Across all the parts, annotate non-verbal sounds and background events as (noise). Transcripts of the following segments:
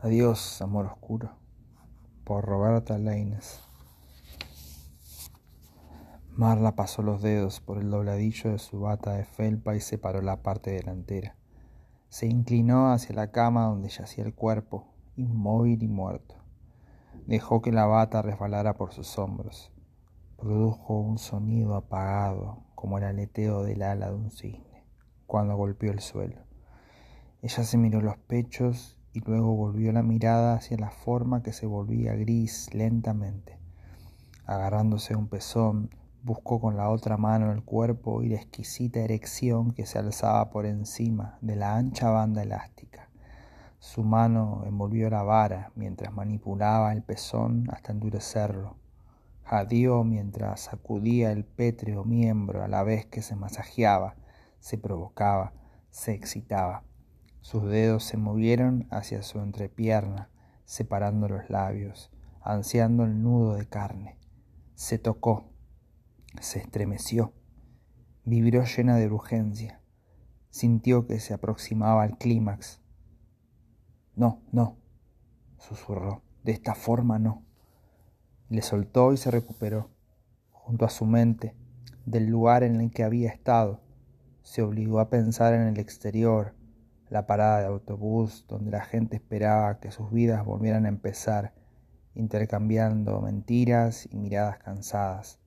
Adiós, amor oscuro, por Roberta Laines. Marla pasó los dedos por el dobladillo de su bata de felpa y separó la parte delantera. Se inclinó hacia la cama donde yacía el cuerpo, inmóvil y muerto. Dejó que la bata resbalara por sus hombros. Produjo un sonido apagado, como el aleteo del ala de un cisne, cuando golpeó el suelo. Ella se miró los pechos y luego volvió la mirada hacia la forma que se volvía gris lentamente. Agarrándose un pezón, buscó con la otra mano el cuerpo y la exquisita erección que se alzaba por encima de la ancha banda elástica. Su mano envolvió la vara mientras manipulaba el pezón hasta endurecerlo. Jadeó mientras sacudía el pétreo miembro a la vez que se masajeaba, se provocaba, se excitaba. Sus dedos se movieron hacia su entrepierna, separando los labios, ansiando el nudo de carne. Se tocó, se estremeció, vibró llena de urgencia, sintió que se aproximaba al clímax. No, no, susurró, de esta forma no. Le soltó y se recuperó. Junto a su mente, del lugar en el que había estado, se obligó a pensar en el exterior, la parada de autobús donde la gente esperaba que sus vidas volvieran a empezar, intercambiando mentiras y miradas cansadas.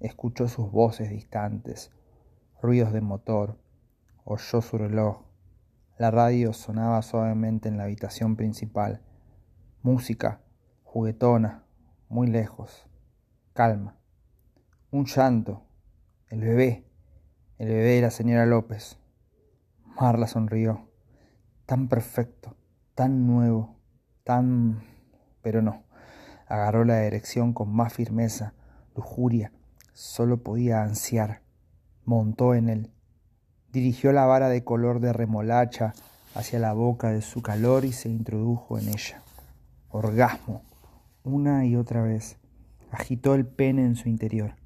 Escuchó sus voces distantes, ruidos de motor, oyó su reloj. La radio sonaba suavemente en la habitación principal. Música, juguetona, muy lejos. Calma. Un llanto. El bebé. El bebé de la señora López. Marla sonrió tan perfecto, tan nuevo, tan... pero no. Agarró la erección con más firmeza, lujuria, solo podía ansiar. Montó en él. Dirigió la vara de color de remolacha hacia la boca de su calor y se introdujo en ella. Orgasmo, una y otra vez. Agitó el pene en su interior.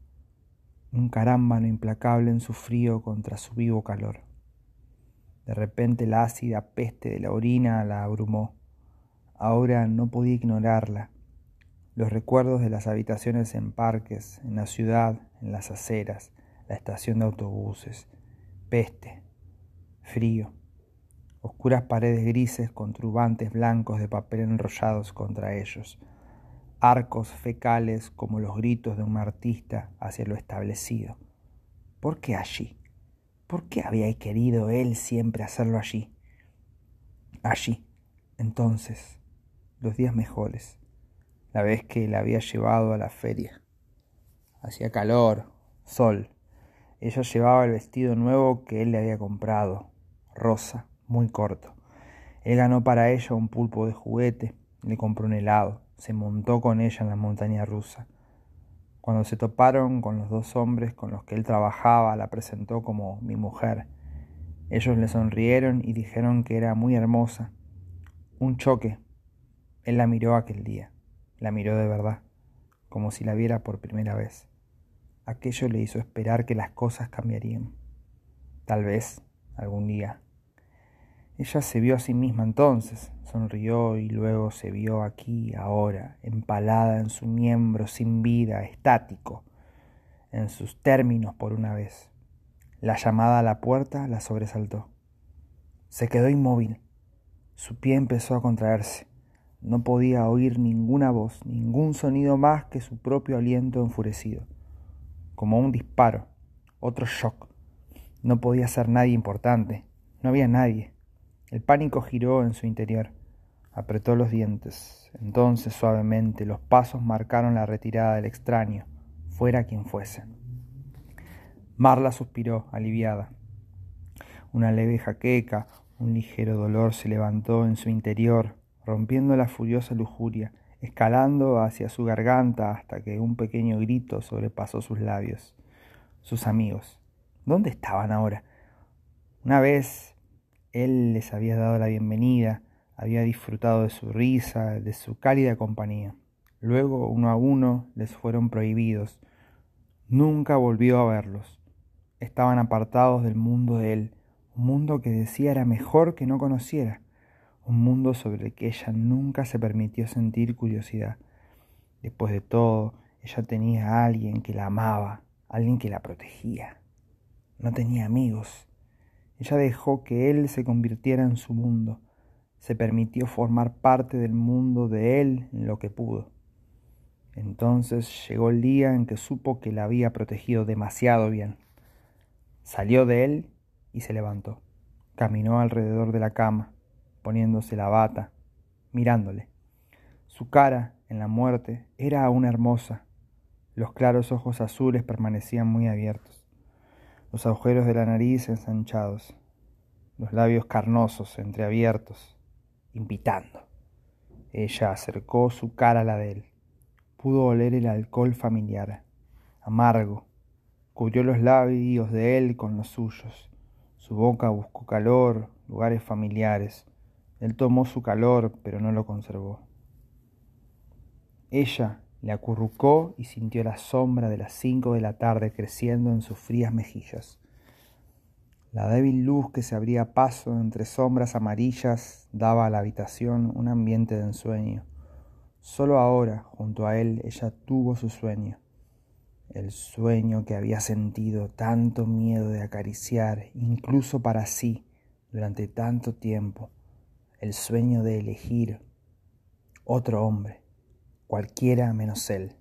Un carámbano implacable en su frío contra su vivo calor. De repente la ácida peste de la orina la abrumó. Ahora no podía ignorarla. Los recuerdos de las habitaciones en parques, en la ciudad, en las aceras, la estación de autobuses, peste, frío, oscuras paredes grises con turbantes blancos de papel enrollados contra ellos, arcos fecales como los gritos de un artista hacia lo establecido. ¿Por qué allí? ¿Por qué había querido él siempre hacerlo allí? Allí, entonces, los días mejores, la vez que la había llevado a la feria. Hacía calor, sol. Ella llevaba el vestido nuevo que él le había comprado, rosa, muy corto. Él ganó para ella un pulpo de juguete, le compró un helado, se montó con ella en la montaña rusa. Cuando se toparon con los dos hombres con los que él trabajaba, la presentó como mi mujer. Ellos le sonrieron y dijeron que era muy hermosa. Un choque. Él la miró aquel día. La miró de verdad, como si la viera por primera vez. Aquello le hizo esperar que las cosas cambiarían. Tal vez algún día. Ella se vio a sí misma entonces, sonrió y luego se vio aquí, ahora, empalada en su miembro sin vida, estático, en sus términos por una vez. La llamada a la puerta la sobresaltó. Se quedó inmóvil. Su pie empezó a contraerse. No podía oír ninguna voz, ningún sonido más que su propio aliento enfurecido. Como un disparo, otro shock. No podía ser nadie importante. No había nadie. El pánico giró en su interior. Apretó los dientes. Entonces suavemente los pasos marcaron la retirada del extraño, fuera quien fuese. Marla suspiró, aliviada. Una leve jaqueca, un ligero dolor se levantó en su interior, rompiendo la furiosa lujuria, escalando hacia su garganta hasta que un pequeño grito sobrepasó sus labios. Sus amigos. ¿Dónde estaban ahora? Una vez él les había dado la bienvenida, había disfrutado de su risa, de su cálida compañía. Luego, uno a uno, les fueron prohibidos. Nunca volvió a verlos. Estaban apartados del mundo de él, un mundo que decía era mejor que no conociera, un mundo sobre el que ella nunca se permitió sentir curiosidad. Después de todo, ella tenía a alguien que la amaba, alguien que la protegía. No tenía amigos. Ella dejó que él se convirtiera en su mundo. Se permitió formar parte del mundo de él en lo que pudo. Entonces llegó el día en que supo que la había protegido demasiado bien. Salió de él y se levantó. Caminó alrededor de la cama poniéndose la bata, mirándole. Su cara, en la muerte, era aún hermosa. Los claros ojos azules permanecían muy abiertos, los agujeros de la nariz ensanchados, los labios carnosos entreabiertos, invitando. Ella acercó su cara a la de él. Pudo oler el alcohol familiar, amargo. Cubrió los labios de él con los suyos. Su boca buscó calor, lugares familiares. Él tomó su calor, pero no lo conservó. Ella le acurrucó y sintió la sombra de las cinco de la tarde creciendo en sus frías mejillas. La débil luz que se abría paso entre sombras amarillas daba a la habitación un ambiente de ensueño. Solo ahora, junto a él, ella tuvo su sueño, el sueño que había sentido tanto miedo de acariciar, incluso para sí, durante tanto tiempo el sueño de elegir otro hombre, cualquiera menos él.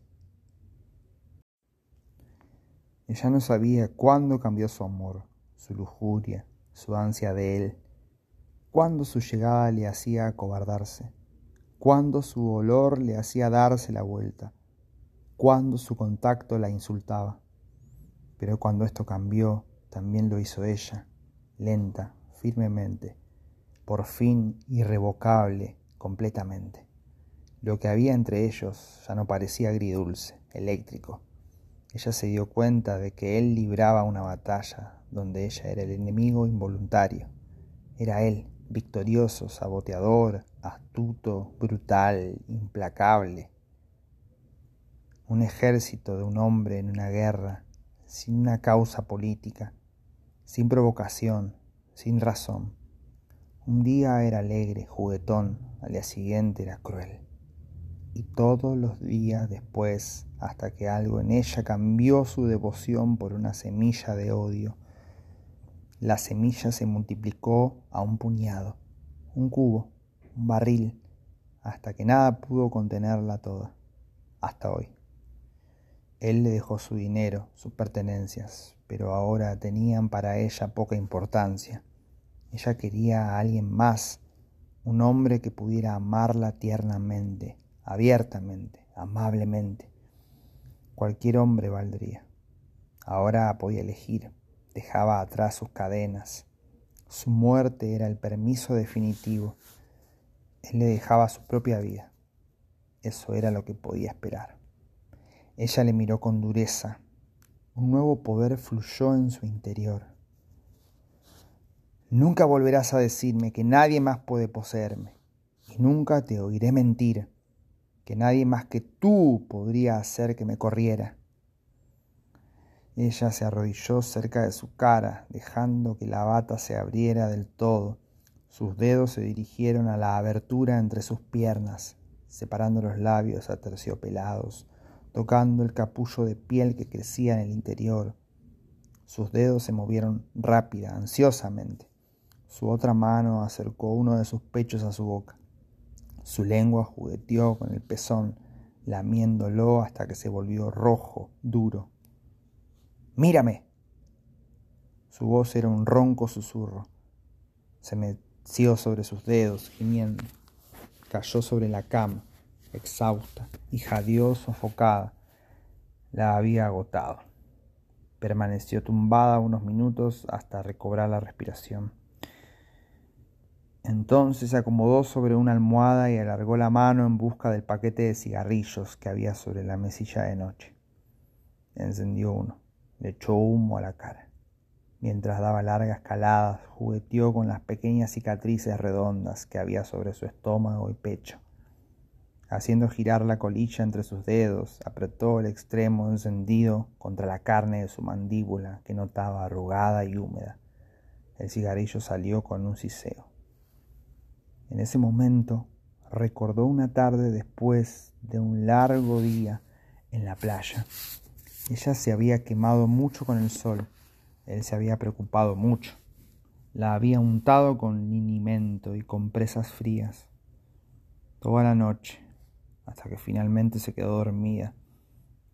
Ella no sabía cuándo cambió su amor, su lujuria, su ansia de él, cuándo su llegada le hacía acobardarse, cuándo su olor le hacía darse la vuelta, cuándo su contacto la insultaba. Pero cuando esto cambió, también lo hizo ella, lenta, firmemente, por fin irrevocable completamente. Lo que había entre ellos ya no parecía agridulce, eléctrico. Ella se dio cuenta de que él libraba una batalla donde ella era el enemigo involuntario. Era él, victorioso, saboteador, astuto, brutal, implacable. Un ejército de un hombre en una guerra, sin una causa política, sin provocación, sin razón un día era alegre, juguetón, al día siguiente era cruel. Y todos los días después, hasta que algo en ella cambió su devoción por una semilla de odio, la semilla se multiplicó a un puñado, un cubo, un barril, hasta que nada pudo contenerla toda, hasta hoy. Él le dejó su dinero, sus pertenencias, pero ahora tenían para ella poca importancia. Ella quería a alguien más, un hombre que pudiera amarla tiernamente, abiertamente, amablemente. Cualquier hombre valdría. Ahora podía elegir, dejaba atrás sus cadenas. Su muerte era el permiso definitivo. Él le dejaba su propia vida. Eso era lo que podía esperar. Ella le miró con dureza. Un nuevo poder fluyó en su interior. Nunca volverás a decirme que nadie más puede poseerme, y nunca te oiré mentir, que nadie más que tú podría hacer que me corriera. Ella se arrodilló cerca de su cara, dejando que la bata se abriera del todo. Sus dedos se dirigieron a la abertura entre sus piernas, separando los labios aterciopelados, tocando el capullo de piel que crecía en el interior. Sus dedos se movieron rápida, ansiosamente. Su otra mano acercó uno de sus pechos a su boca. Su lengua jugueteó con el pezón, lamiéndolo hasta que se volvió rojo, duro. Mírame. Su voz era un ronco susurro. Se meció sobre sus dedos, gimiendo. Cayó sobre la cama, exhausta, y jadeó sofocada. La había agotado. Permaneció tumbada unos minutos hasta recobrar la respiración. Entonces se acomodó sobre una almohada y alargó la mano en busca del paquete de cigarrillos que había sobre la mesilla de noche. Encendió uno, le echó humo a la cara. Mientras daba largas caladas, jugueteó con las pequeñas cicatrices redondas que había sobre su estómago y pecho. Haciendo girar la colilla entre sus dedos, apretó el extremo encendido contra la carne de su mandíbula que notaba arrugada y húmeda. El cigarrillo salió con un siseo. En ese momento recordó una tarde después de un largo día en la playa. Ella se había quemado mucho con el sol. Él se había preocupado mucho. La había untado con linimento y con presas frías. Toda la noche, hasta que finalmente se quedó dormida.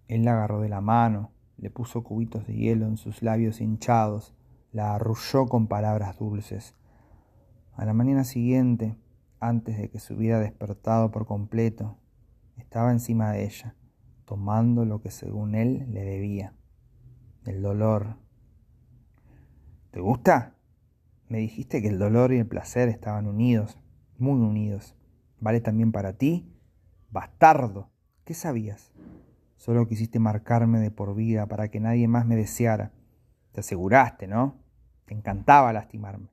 Él la agarró de la mano, le puso cubitos de hielo en sus labios hinchados, la arrulló con palabras dulces. A la mañana siguiente, antes de que se hubiera despertado por completo, estaba encima de ella, tomando lo que según él le debía, el dolor. ¿Te gusta? Me dijiste que el dolor y el placer estaban unidos, muy unidos. ¿Vale también para ti? Bastardo. ¿Qué sabías? Solo quisiste marcarme de por vida para que nadie más me deseara. Te aseguraste, ¿no? Te encantaba lastimarme.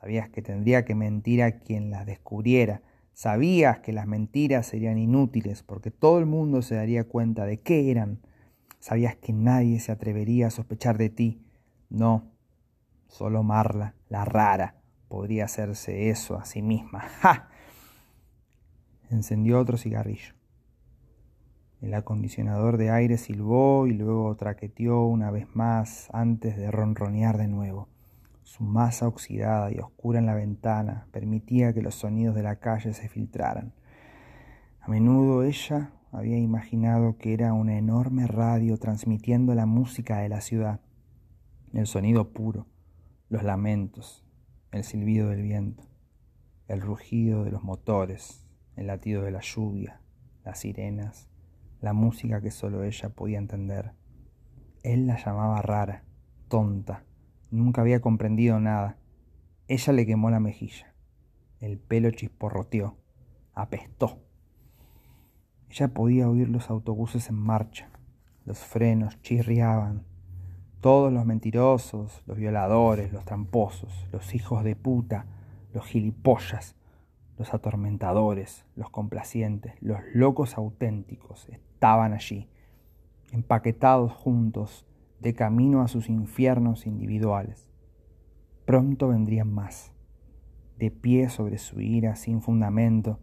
Sabías que tendría que mentir a quien las descubriera. Sabías que las mentiras serían inútiles porque todo el mundo se daría cuenta de qué eran. Sabías que nadie se atrevería a sospechar de ti. No, solo Marla, la rara, podría hacerse eso a sí misma. (laughs) ¡Ja! Encendió otro cigarrillo. El acondicionador de aire silbó y luego traqueteó una vez más antes de ronronear de nuevo. Su masa oxidada y oscura en la ventana permitía que los sonidos de la calle se filtraran. A menudo ella había imaginado que era una enorme radio transmitiendo la música de la ciudad, el sonido puro, los lamentos, el silbido del viento, el rugido de los motores, el latido de la lluvia, las sirenas, la música que solo ella podía entender. Él la llamaba rara, tonta, Nunca había comprendido nada. Ella le quemó la mejilla. El pelo chisporroteó. Apestó. Ella podía oír los autobuses en marcha. Los frenos chirriaban. Todos los mentirosos, los violadores, los tramposos, los hijos de puta, los gilipollas, los atormentadores, los complacientes, los locos auténticos estaban allí, empaquetados juntos de camino a sus infiernos individuales. Pronto vendrían más, de pie sobre su ira sin fundamento,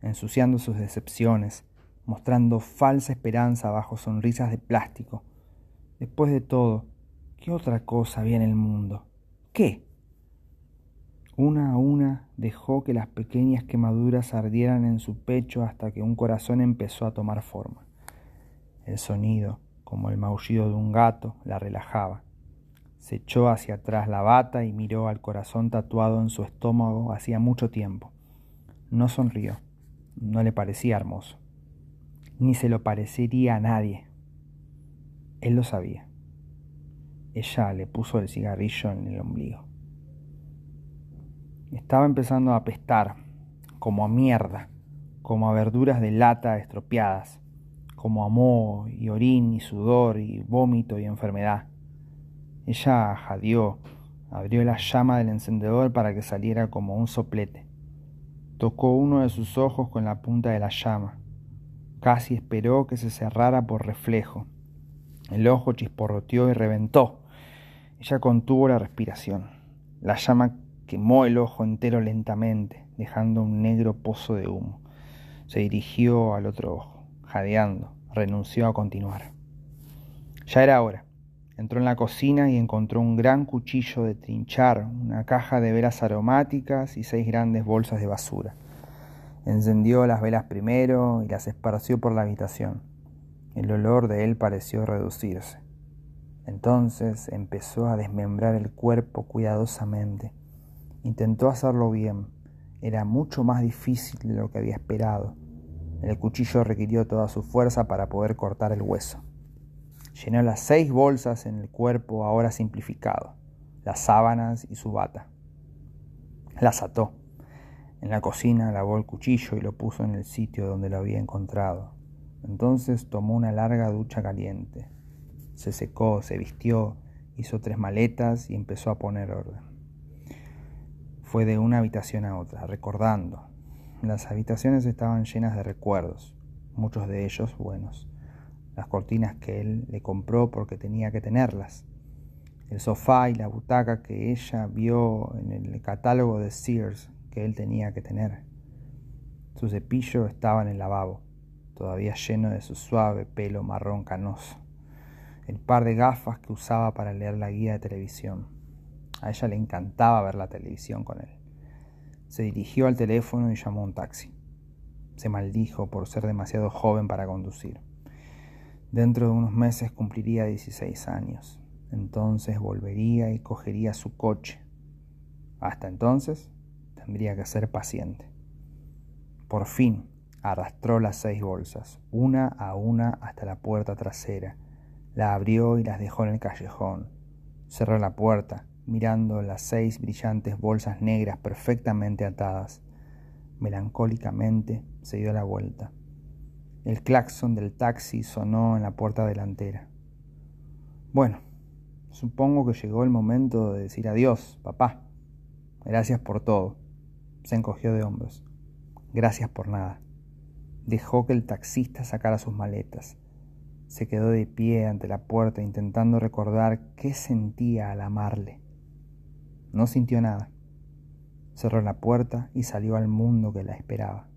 ensuciando sus decepciones, mostrando falsa esperanza bajo sonrisas de plástico. Después de todo, ¿qué otra cosa había en el mundo? ¿Qué? Una a una dejó que las pequeñas quemaduras ardieran en su pecho hasta que un corazón empezó a tomar forma. El sonido, como el maullido de un gato, la relajaba. Se echó hacia atrás la bata y miró al corazón tatuado en su estómago hacía mucho tiempo. No sonrió. No le parecía hermoso. Ni se lo parecería a nadie. Él lo sabía. Ella le puso el cigarrillo en el ombligo. Estaba empezando a apestar, como a mierda, como a verduras de lata estropeadas como amor y orín y sudor y vómito y enfermedad. Ella jadeó, abrió la llama del encendedor para que saliera como un soplete. Tocó uno de sus ojos con la punta de la llama. Casi esperó que se cerrara por reflejo. El ojo chisporroteó y reventó. Ella contuvo la respiración. La llama quemó el ojo entero lentamente, dejando un negro pozo de humo. Se dirigió al otro ojo jadeando, renunció a continuar. Ya era hora. Entró en la cocina y encontró un gran cuchillo de trinchar, una caja de velas aromáticas y seis grandes bolsas de basura. Encendió las velas primero y las esparció por la habitación. El olor de él pareció reducirse. Entonces empezó a desmembrar el cuerpo cuidadosamente. Intentó hacerlo bien. Era mucho más difícil de lo que había esperado. El cuchillo requirió toda su fuerza para poder cortar el hueso. Llenó las seis bolsas en el cuerpo ahora simplificado, las sábanas y su bata. Las ató. En la cocina lavó el cuchillo y lo puso en el sitio donde lo había encontrado. Entonces tomó una larga ducha caliente. Se secó, se vistió, hizo tres maletas y empezó a poner orden. Fue de una habitación a otra, recordando, las habitaciones estaban llenas de recuerdos, muchos de ellos buenos. Las cortinas que él le compró porque tenía que tenerlas. El sofá y la butaca que ella vio en el catálogo de Sears, que él tenía que tener. Su cepillo estaba en el lavabo, todavía lleno de su suave pelo marrón canoso. El par de gafas que usaba para leer la guía de televisión. A ella le encantaba ver la televisión con él. Se dirigió al teléfono y llamó un taxi. Se maldijo por ser demasiado joven para conducir. Dentro de unos meses cumpliría 16 años. Entonces volvería y cogería su coche. Hasta entonces tendría que ser paciente. Por fin arrastró las seis bolsas, una a una hasta la puerta trasera. La abrió y las dejó en el callejón. Cerró la puerta, mirando las seis brillantes bolsas negras perfectamente atadas. Melancólicamente se dio la vuelta. El claxon del taxi sonó en la puerta delantera. Bueno, supongo que llegó el momento de decir adiós, papá. Gracias por todo. Se encogió de hombros. Gracias por nada. Dejó que el taxista sacara sus maletas. Se quedó de pie ante la puerta intentando recordar qué sentía al amarle. No sintió nada. Cerró la puerta y salió al mundo que la esperaba.